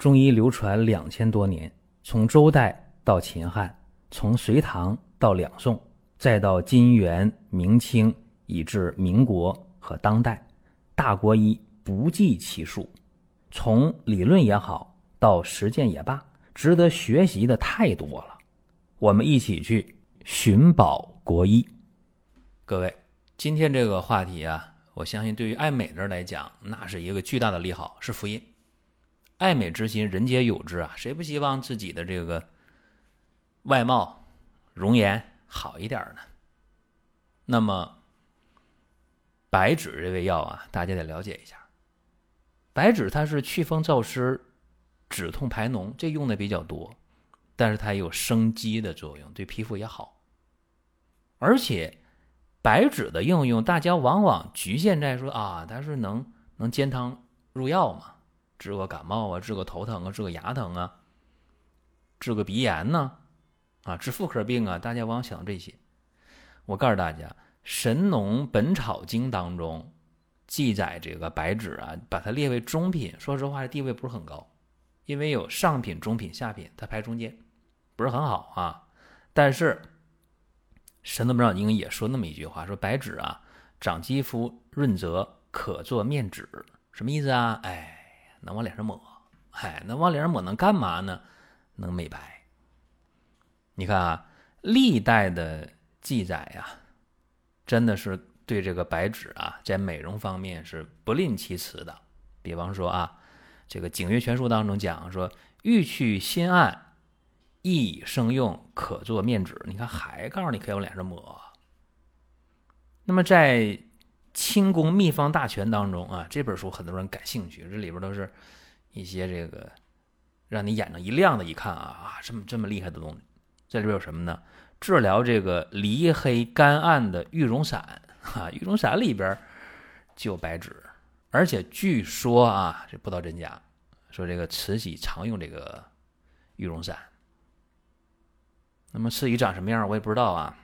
中医流传两千多年，从周代到秦汉，从隋唐到两宋，再到金元明清，以至民国和当代，大国医不计其数。从理论也好，到实践也罢，值得学习的太多了。我们一起去寻宝国医。各位，今天这个话题啊。我相信，对于爱美的人来讲，那是一个巨大的利好，是福音。爱美之心，人皆有之啊！谁不希望自己的这个外貌、容颜好一点呢？那么，白芷这味药啊，大家得了解一下。白芷它是祛风燥湿、止痛排脓，这用的比较多，但是它有生肌的作用，对皮肤也好，而且。白芷的应用，大家往往局限在说啊，它是能能煎汤入药嘛，治个感冒啊，治个头疼啊，治个牙疼啊，治个鼻炎呢，啊，治妇科病啊，大家往往想到这些。我告诉大家，《神农本草经》当中记载这个白芷啊，把它列为中品，说实话，地位不是很高，因为有上品、中品、下品，它排中间，不是很好啊。但是。神农本草经也说那么一句话，说白芷啊，长肌肤润泽，可做面纸，什么意思啊？哎，能往脸上抹，哎，能往脸上抹能干嘛呢？能美白。你看啊，历代的记载呀，真的是对这个白芷啊，在美容方面是不吝其词的。比方说啊，这个《景岳全书》当中讲说，欲去心暗。易生用，可做面纸。你看，还告诉你可以往脸上抹。那么在《清宫秘方大全》当中啊，这本书很多人感兴趣，这里边都是一些这个让你眼睛一亮的，一看啊啊，这么这么厉害的东西。这里边有什么呢？治疗这个离黑干暗的玉容散啊，玉容散里边就有白芷，而且据说啊，这不知道真假，说这个慈禧常用这个玉容散。那么慈禧长什么样，我也不知道啊。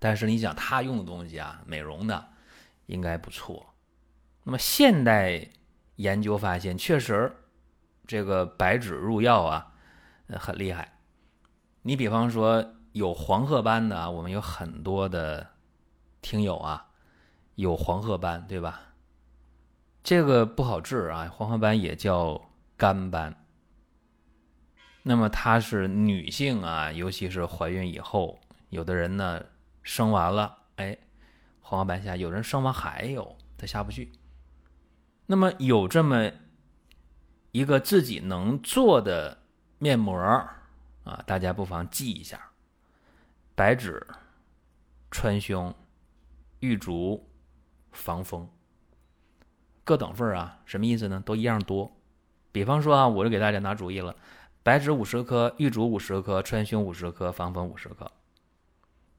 但是你想，他用的东西啊，美容的应该不错。那么现代研究发现，确实这个白芷入药啊，很厉害。你比方说有黄褐斑的啊，我们有很多的听友啊，有黄褐斑，对吧？这个不好治啊，黄褐斑也叫肝斑。那么它是女性啊，尤其是怀孕以后，有的人呢生完了，哎，黄褐斑下；有人生完还有，他下不去。那么有这么一个自己能做的面膜啊，大家不妨记一下：白芷、川芎、玉竹、防风，各等份啊，什么意思呢？都一样多。比方说啊，我就给大家拿主意了。白芷五十克，玉竹五十克，川芎五十克，防风五十克。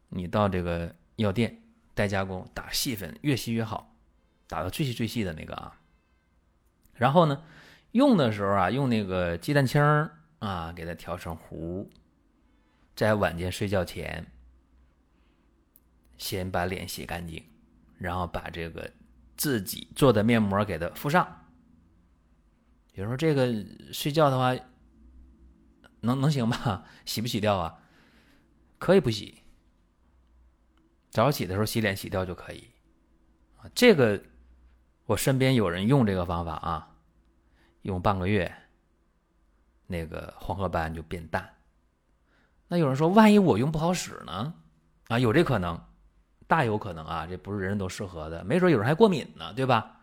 你到这个药店代加工打细粉，越细越好，打到最细最细的那个啊。然后呢，用的时候啊，用那个鸡蛋清啊，给它调成糊，在晚间睡觉前，先把脸洗干净，然后把这个自己做的面膜给它敷上。比如说这个睡觉的话。能能行吧？洗不洗掉啊？可以不洗，早起的时候洗脸洗掉就可以。啊，这个我身边有人用这个方法啊，用半个月，那个黄褐斑就变淡。那有人说，万一我用不好使呢？啊，有这可能，大有可能啊，这不是人人都适合的，没准有人还过敏呢，对吧？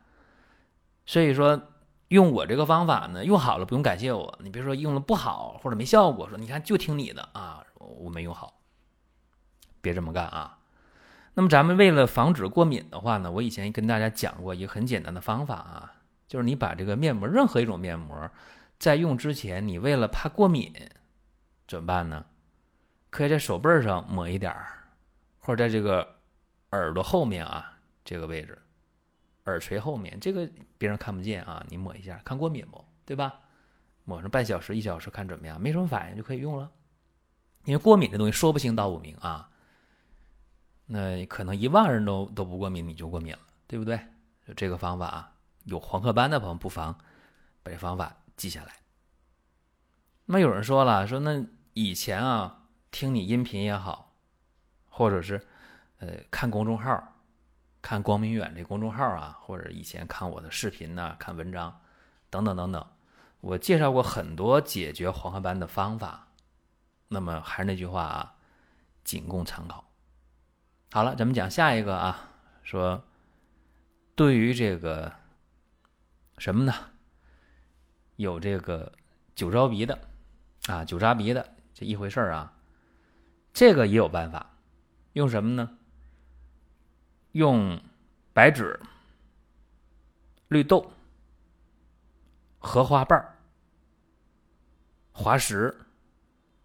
所以说。用我这个方法呢，用好了不用感谢我。你别说用了不好或者没效果，说你看就听你的啊，我没用好，别这么干啊。那么咱们为了防止过敏的话呢，我以前跟大家讲过一个很简单的方法啊，就是你把这个面膜，任何一种面膜，在用之前，你为了怕过敏，怎么办呢？可以在手背上抹一点儿，或者在这个耳朵后面啊这个位置。耳垂后面这个别人看不见啊，你抹一下，看过敏不？对吧？抹上半小时、一小时，看怎么样？没什么反应就可以用了。因为过敏这东西说不清道不明啊。那可能一万人都都不过敏，你就过敏了，对不对？就这个方法啊，有黄褐斑的朋友不妨把这方法记下来。那么有人说了，说那以前啊，听你音频也好，或者是呃看公众号，看光明远这公众号啊，或者以前看我的视频呐，看文章等等等等，我介绍过很多解决黄褐斑的方法。那么还是那句话啊，仅供参考。好了，咱们讲下一个啊，说对于这个什么呢？有这个酒糟鼻的啊，酒渣鼻的这一回事儿啊，这个也有办法，用什么呢？用白芷、绿豆、荷花瓣、滑石。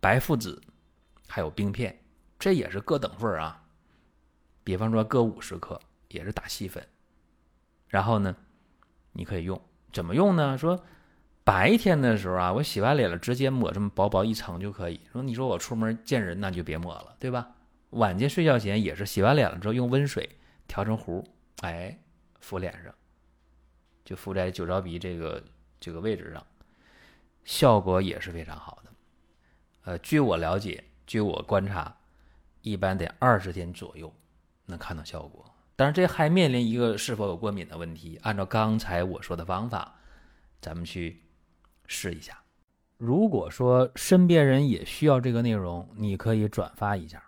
白附子，还有冰片，这也是各等份啊。比方说各五十克，也是打细粉。然后呢，你可以用，怎么用呢？说白天的时候啊，我洗完脸了，直接抹这么薄薄一层就可以。说你说我出门见人，那就别抹了，对吧？晚间睡觉前也是洗完脸了之后，用温水调成糊，哎，敷脸上，就敷在酒糟鼻这个这个位置上，效果也是非常好的。呃，据我了解，据我观察，一般得二十天左右能看到效果。但是这还面临一个是否有过敏的问题。按照刚才我说的方法，咱们去试一下。如果说身边人也需要这个内容，你可以转发一下。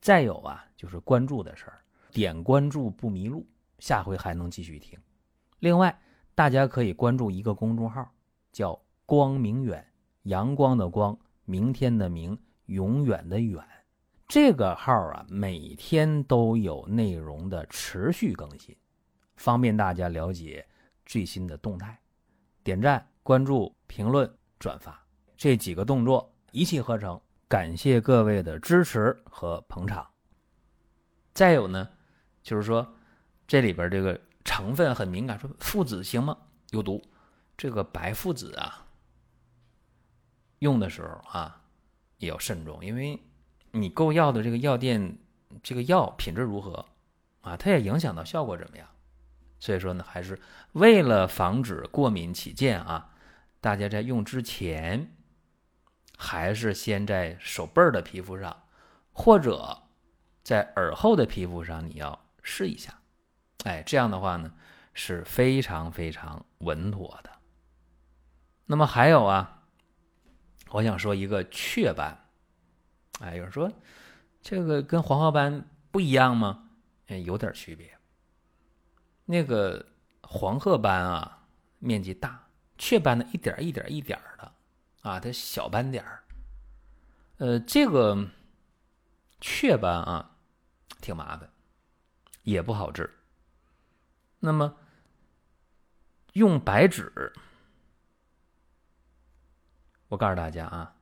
再有啊，就是关注的事儿，点关注不迷路，下回还能继续听。另外，大家可以关注一个公众号，叫“光明远”，阳光的光。明天的明，永远的远，这个号啊，每天都有内容的持续更新，方便大家了解最新的动态。点赞、关注、评论、转发这几个动作一气呵成，感谢各位的支持和捧场。再有呢，就是说这里边这个成分很敏感，说附子行吗？有毒。这个白附子啊。用的时候啊，也要慎重，因为你购药的这个药店，这个药品质如何啊，它也影响到效果怎么样。所以说呢，还是为了防止过敏起见啊，大家在用之前，还是先在手背儿的皮肤上，或者在耳后的皮肤上，你要试一下。哎，这样的话呢，是非常非常稳妥的。那么还有啊。我想说一个雀斑，哎，有人说这个跟黄褐斑不一样吗？哎，有点区别。那个黄褐斑啊，面积大；雀斑呢，一点一点一点的啊，它小斑点儿。呃，这个雀斑啊，挺麻烦，也不好治。那么用白芷。我告诉大家啊，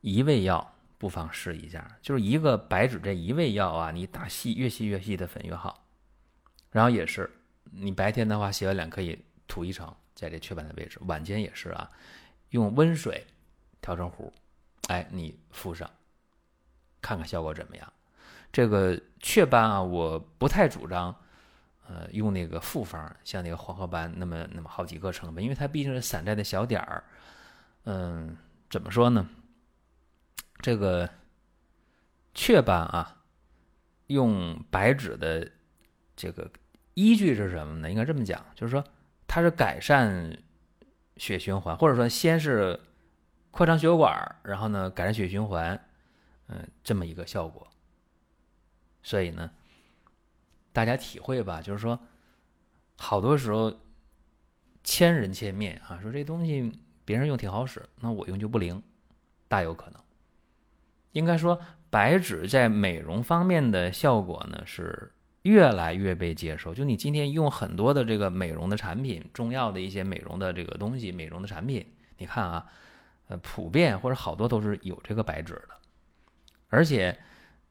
一味药不妨试一下，就是一个白芷这一味药啊，你打细越细越细的粉越好。然后也是，你白天的话洗完脸可以涂一层在这雀斑的位置，晚间也是啊，用温水调成糊，哎，你敷上，看看效果怎么样。这个雀斑啊，我不太主张，呃，用那个复方，像那个黄褐斑那么那么好几个成分，因为它毕竟是散在的小点儿。嗯，怎么说呢？这个雀斑啊，用白芷的这个依据是什么呢？应该这么讲，就是说它是改善血循环，或者说先是扩张血管，然后呢改善血循环，嗯，这么一个效果。所以呢，大家体会吧，就是说好多时候千人千面啊，说这东西。别人用挺好使，那我用就不灵，大有可能。应该说，白芷在美容方面的效果呢是越来越被接受。就你今天用很多的这个美容的产品，中药的一些美容的这个东西，美容的产品，你看啊，呃，普遍或者好多都是有这个白芷的，而且，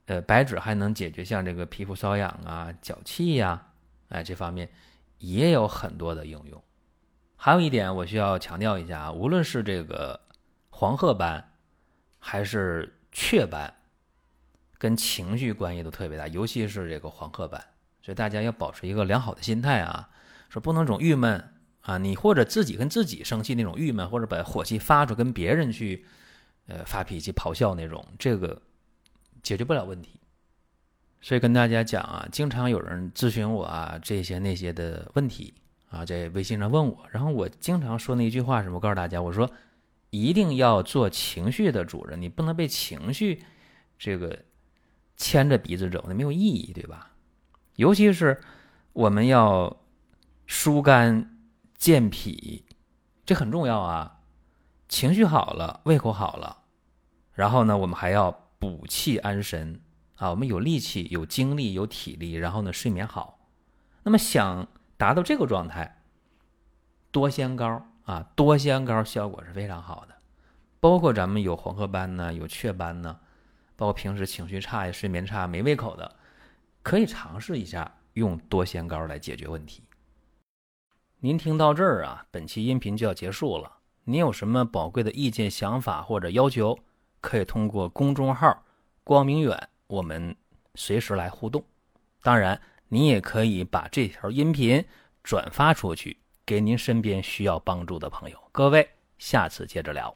呃，白芷还能解决像这个皮肤瘙痒啊、脚气呀，哎，这方面也有很多的应用。还有一点我需要强调一下啊，无论是这个黄褐斑，还是雀斑，跟情绪关系都特别大，尤其是这个黄褐斑，所以大家要保持一个良好的心态啊，说不能总郁闷啊，你或者自己跟自己生气那种郁闷，或者把火气发出跟别人去，呃，发脾气、咆哮那种，这个解决不了问题。所以跟大家讲啊，经常有人咨询我啊这些那些的问题啊，在微信上问我，然后我经常说那一句话什么？告诉大家，我说一定要做情绪的主人，你不能被情绪这个牵着鼻子走，那没有意义，对吧？尤其是我们要疏肝。健脾，这很重要啊！情绪好了，胃口好了，然后呢，我们还要补气安神啊，我们有力气、有精力、有体力，然后呢，睡眠好。那么想达到这个状态，多仙膏啊，多仙膏效果是非常好的。包括咱们有黄褐斑呢，有雀斑呢，包括平时情绪差、睡眠差、没胃口的，可以尝试一下用多仙膏来解决问题。您听到这儿啊，本期音频就要结束了。您有什么宝贵的意见、想法或者要求，可以通过公众号“光明远”我们随时来互动。当然，您也可以把这条音频转发出去，给您身边需要帮助的朋友。各位，下次接着聊。